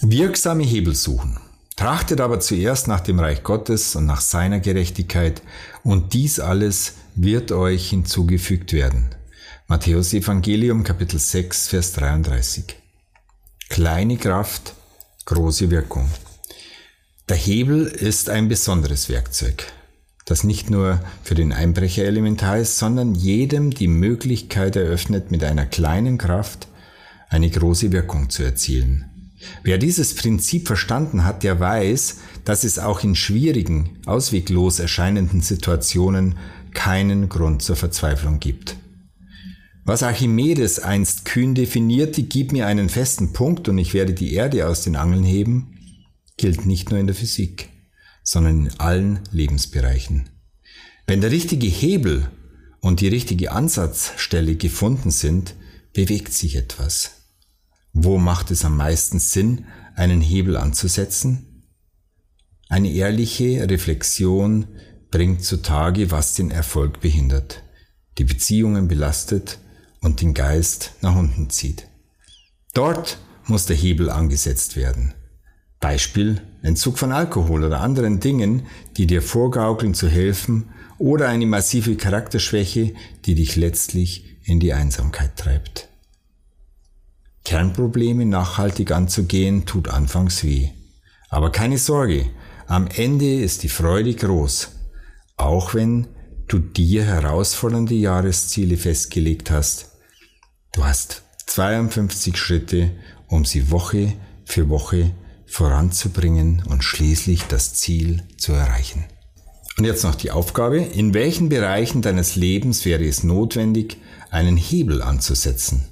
Wirksame Hebel suchen. Trachtet aber zuerst nach dem Reich Gottes und nach seiner Gerechtigkeit, und dies alles wird euch hinzugefügt werden. Matthäus Evangelium Kapitel 6, Vers 33. Kleine Kraft, große Wirkung. Der Hebel ist ein besonderes Werkzeug, das nicht nur für den Einbrecher elementar ist, sondern jedem die Möglichkeit eröffnet, mit einer kleinen Kraft eine große Wirkung zu erzielen. Wer dieses Prinzip verstanden hat, der weiß, dass es auch in schwierigen, ausweglos erscheinenden Situationen keinen Grund zur Verzweiflung gibt. Was Archimedes einst kühn definierte, gib mir einen festen Punkt und ich werde die Erde aus den Angeln heben, gilt nicht nur in der Physik, sondern in allen Lebensbereichen. Wenn der richtige Hebel und die richtige Ansatzstelle gefunden sind, bewegt sich etwas. Wo macht es am meisten Sinn, einen Hebel anzusetzen? Eine ehrliche Reflexion bringt zutage, was den Erfolg behindert, die Beziehungen belastet und den Geist nach unten zieht. Dort muss der Hebel angesetzt werden. Beispiel Entzug von Alkohol oder anderen Dingen, die dir vorgaukeln zu helfen oder eine massive Charakterschwäche, die dich letztlich in die Einsamkeit treibt. Kernprobleme nachhaltig anzugehen, tut anfangs weh. Aber keine Sorge, am Ende ist die Freude groß, auch wenn du dir herausfordernde Jahresziele festgelegt hast. Du hast 52 Schritte, um sie Woche für Woche voranzubringen und schließlich das Ziel zu erreichen. Und jetzt noch die Aufgabe, in welchen Bereichen deines Lebens wäre es notwendig, einen Hebel anzusetzen?